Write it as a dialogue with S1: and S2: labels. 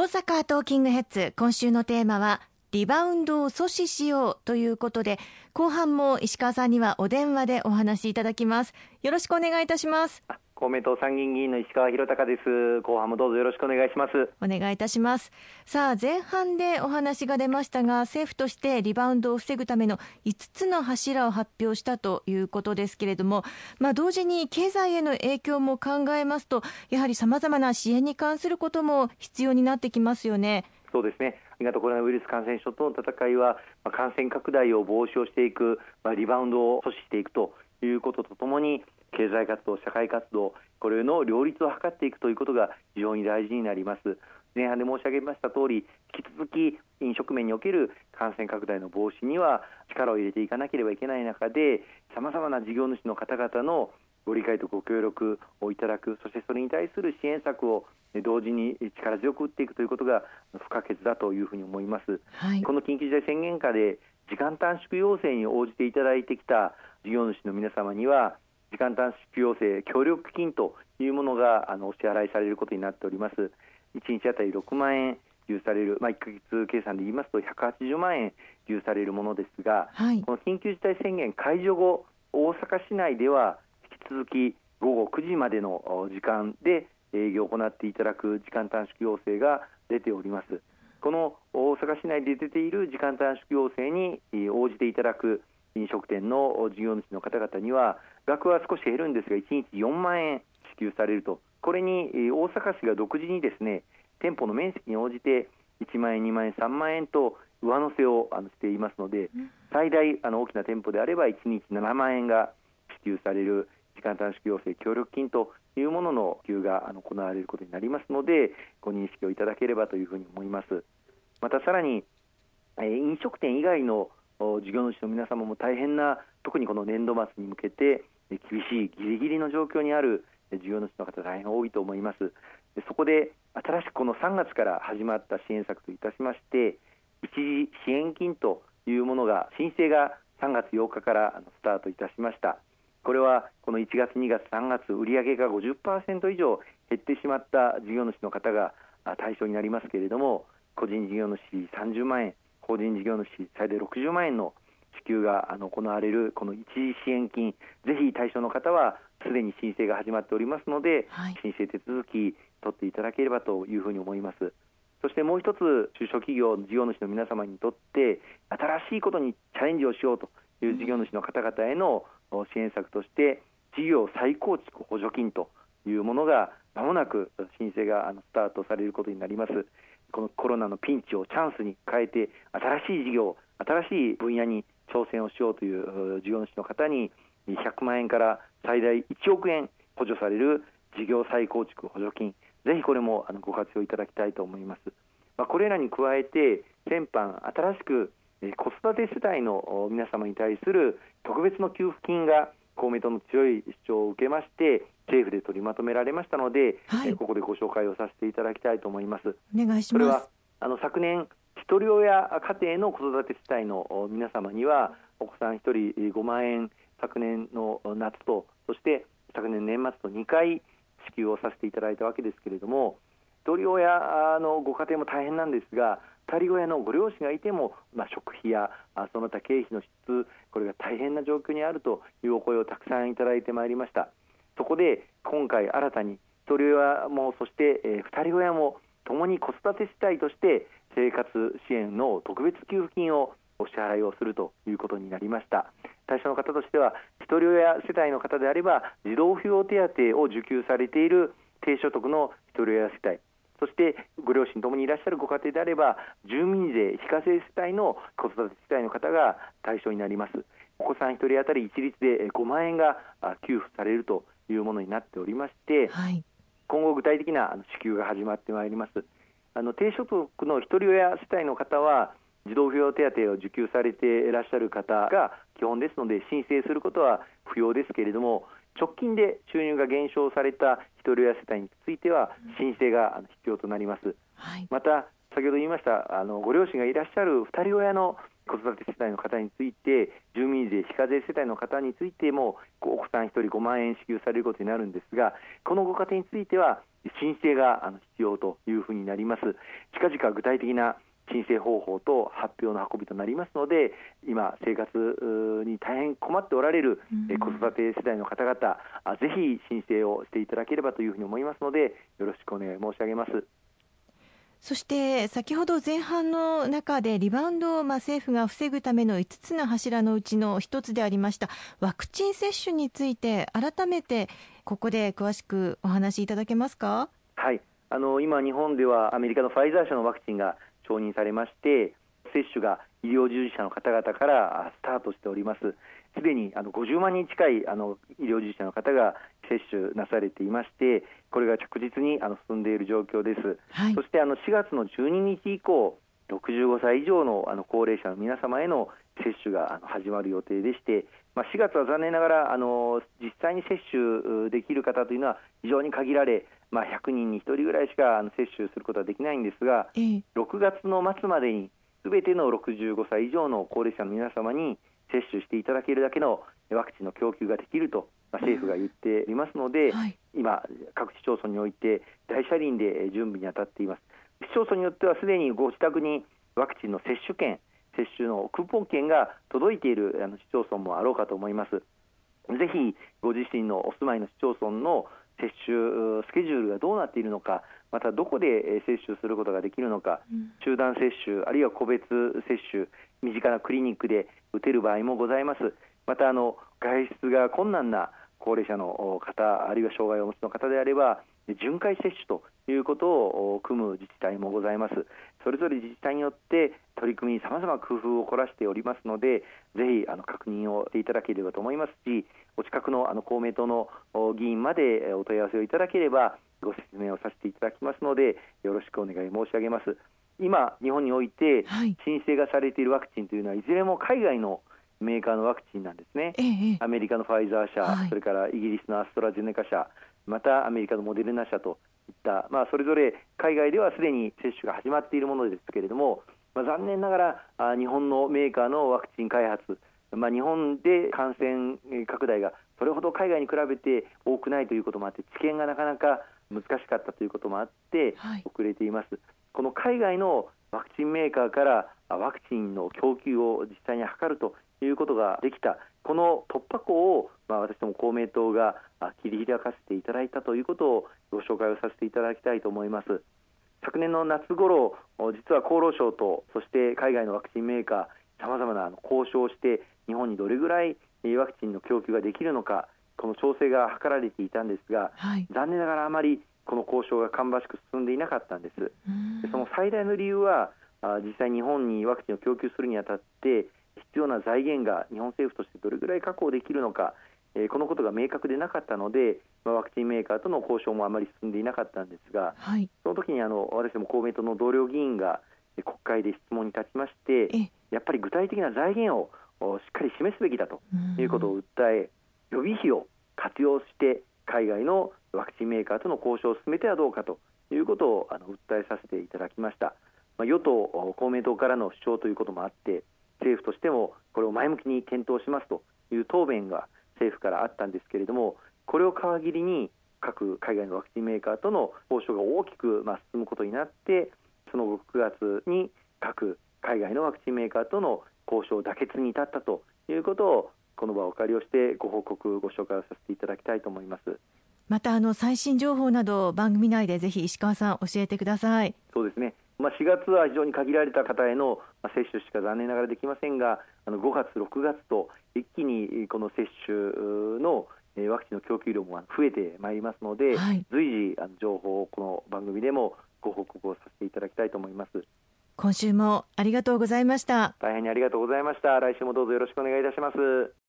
S1: 大阪トーキングヘッズ今週のテーマはリバウンドを阻止しようということで後半も石川さんにはお電話でお話しいただきます。よろしくお願いいたします。
S2: 公明党参議院議員の石川博隆です。後半もどうぞよろしくお願いします。
S1: お願いいたします。さあ前半でお話が出ましたが政府としてリバウンドを防ぐための5つの柱を発表したということですけれどもまあ同時に経済への影響も考えますとやはり様々な支援に関することも必要になってきますよね。
S2: そうですね。新型コロナウイルス感染症との戦いは、まあ、感染拡大を防止をしていく、まあ、リバウンドを阻止していくということとともに経済活動、社会活動これの両立を図っていくということが非常に大事になります。前半で申し上げました通り引き続き飲食面における感染拡大の防止には力を入れていかなければいけない中でさまざまな事業主の方々のご理解とご協力をいただくそしてそれに対する支援策を同時に力強く打っていくということが不可欠だというふうに思います、はい、この緊急事態宣言下で時間短縮要請に応じていただいてきた事業主の皆様には時間短縮要請協力金というものがあのお支払いされることになっております。1日あたり6万円給付される、まあ、1か月計算で言いますと180万円給付されるものですが、はい、この緊急事態宣言解除後大阪市内では引き続き午後9時までの時間で営業を行っていただく時間短縮要請が出ております。この大阪市内で出ている時間短縮要請に応じていただく飲食店の事業主の方々には額は少し減るんですが1日4万円支給されるとこれに大阪市が独自にですね店舗の面積に応じて1万円、2万円、3万円と上乗せをあのしていますので、最大あの大きな店舗であれば1日7万円が支給される時間短縮要請協力金というものの給付があの行われることになりますのでご認識をいただければというふうに思います。またさらに、えー、飲食店以外の事業主の皆様も大変な特にこの年度末に向けて厳しいギリギリの状況にある事業主の方大変多いと思います。そこで新しくこの3月から始まった支援策といたしまして一時支援金というものが申請が3月8日からスタートいたしました。これはこの1月2月3月売上が50%以上減ってしまった事業主の方が対象になりますけれども個人事業主30万円法人事業主最大60万円の支給があの行われるこの一時支援金ぜひ対象の方はすでに申請が始まっておりますので、はい、申請手続き取っていただければというふうに思います。そしてもう一つ中小企業事業主の皆様にとって新しいことにチャレンジをしようという事業主の方々への支援策として事業再構築補助金というものがまもなく申請がスタートされることになります。このコロナのピンチをチャンスに変えて新しい事業新しい分野に挑戦をしようという事業主の方に100万円から最大1億円補助される事業再構築補助金。ぜひこれもご活用いただきたいと思います、まあ、これらに加えて先般新しく子育て世帯の皆様に対する特別の給付金が公明党の強い主張を受けまして政府で取りまとめられましたので、はい、ここでご紹介をさせていただきたいと思います。
S1: お願いします。これは
S2: あの昨年ひとり親家庭の子育て世帯の皆様にはお子さん1人5万円昨年の夏とそして昨年年末と2回支給をさせていただいたわけですけれどもひとり親のご家庭も大変なんですが2人親のご両親がいても、まあ、食費やその他経費の質これが大変な状況にあるというお声をたくさんいただいてまいりましたそこで今回新たに1人親もそして、え2人親もともに子育て世帯として生活支援の特別給付金をお支払いをするということになりました。対象の方としては一人親世帯の方であれば児童扶養手当を受給されている低所得の一人親世帯そしてご両親ともにいらっしゃるご家庭であれば住民税非課税世帯の子育て世帯の方が対象になります。お子さん1人当たり一律で5万円が給付されるというものになっておりまして、はい、今後具体的な支給が始まってまいります。あの低所得の一人親世帯の方は児童扶養手当を受給されていらっしゃる方が基本ですので申請することは不要ですけれども直近で収入が減少された一人親世帯については申請が必要となります、はい、また先ほど言いましたあのご両親がいらっしゃる2人親の子育て世帯の方について住民税非課税世帯の方についてもお子さん1人5万円支給されることになるんですがこのご家庭については申請が必要というふうになります近々具体的な申請方法と発表の運びとなりますので今、生活に大変困っておられる子育て世代の方々ぜひ申請をしていただければというふうに思いますのでよろしくお願い申し上げます。
S1: そして先ほど前半の中でリバウンドをまあ政府が防ぐための5つの柱のうちの1つでありましたワクチン接種について改めてここで詳しくお話しいただけますか？
S2: はいあの今、日本ではアメリカのファイザー社のワクチンが承認されまして接種が医療従事者の方々からスタートしております。すでにあの50万人近いあの医療従事者の方が接種なされていまして、これが着実にあの進んでいる状況です。はい、そしてあの4月の12日以降、65歳以上のあの高齢者の皆様への接種が始まる予定でして、まあ、4月は残念ながらあの実際に接種できる方というのは非常に限られ、まあ、100人に1人ぐらいしか接種することはできないんですが、ええ、6月の末までにすべての65歳以上の高齢者の皆様に接種していただけるだけのワクチンの供給ができると、まあ、政府が言っていますので、はい、今、各市町村において大車輪で準備に当たっています。市町村によってはすでにご自宅にワクチンの接種券、接種のクーポン券が届いているあの市町村もあろうかと思います。ぜひご自身のお住まいの市町村の接種スケジュールがどうなっているのか、またどこで接種することができるのか、うん、集団接種、あるいは個別接種、身近なクリニックで打てる場合もございます。またあの外出が困難な高齢者の方、あるいは障害をお持ちの方であれば、巡回接種ということを組む自治体もございます。それぞれ自治体によって取り組み、さまざま工夫を凝らしておりますので、ぜひあの確認をしていただければと思いますし、お近くのあの公明党の議員までお問い合わせをいただければ、ご説明をさせていただきますので、よろしくお願い申し上げます。今、日本において申請がされているワクチンというのは、いずれも海外のメーカーのワクチンなんですね、ええ、アメリカのファイザー社、はい、それからイギリスのアストラゼネカ社、またアメリカのモデルナ社とた、まあ、それぞれ海外ではすでに接種が始まっているものですけれども、まあ、残念ながらあ日本のメーカーのワクチン開発、まあ、日本で感染拡大がそれほど海外に比べて多くないということもあって、知見がなかなか難しかったということもあって、遅れています。はい、この海外のワクチンメーカーからワクチンの供給を実際に図るということができた、この突破口を、まあ、私ども公明党が切り開かせていただいたということをご紹介をさせていただきたいと思います。昨年の夏頃、実は厚労省とそして海外のワクチンメーカー、さまざまな交渉をして、日本にどれぐらいワクチンの供給ができるのか、この調整が図られていたんですが、はい、残念ながらあまりこの交渉が芳しく進んでいなかったんです。でその最大の理由は、実際日本にワクチンを供給するにあたって必要な財源が日本政府としてどれぐらい確保できるのか、えー、このことが明確でなかったので、まあ、ワクチンメーカーとの交渉もあまり進んでいなかったんですが、はい、その時にあの私ども公明党の同僚議員が国会で質問に立ちましてやっぱり具体的な財源をしっかり示すべきだということを訴え予備費を活用して海外のワクチンメーカーとの交渉を進めてはどうかということをあの訴えさせていただきました、まあ、与党公明党からの主張ということもあって政府としてもこれを前向きに検討しますという答弁が政府からあったんですけれどもこれを皮切りに各海外のワクチンメーカーとの交渉が大きくま進むことになってその後9月に各海外のワクチンメーカーとの交渉妥結に至ったということをこの場をお借りをしてご報告ご紹介をさせていただきたいと思います。
S1: またあの最新情報など番組内でぜひ石川さん教えてください。
S2: そうですねまあ、4月は非常に限られた方への接種しか残念ながらできませんが、あの5月、6月と一気にこの接種のワクチンの供給量も増えてまいりますので、はい、随時あの情報をこの番組でもご報告をさせていただきたいと思います。
S1: 今週もありがとうございました。
S2: 大変にありがとうございました。来週もどうぞよろしくお願いいたします。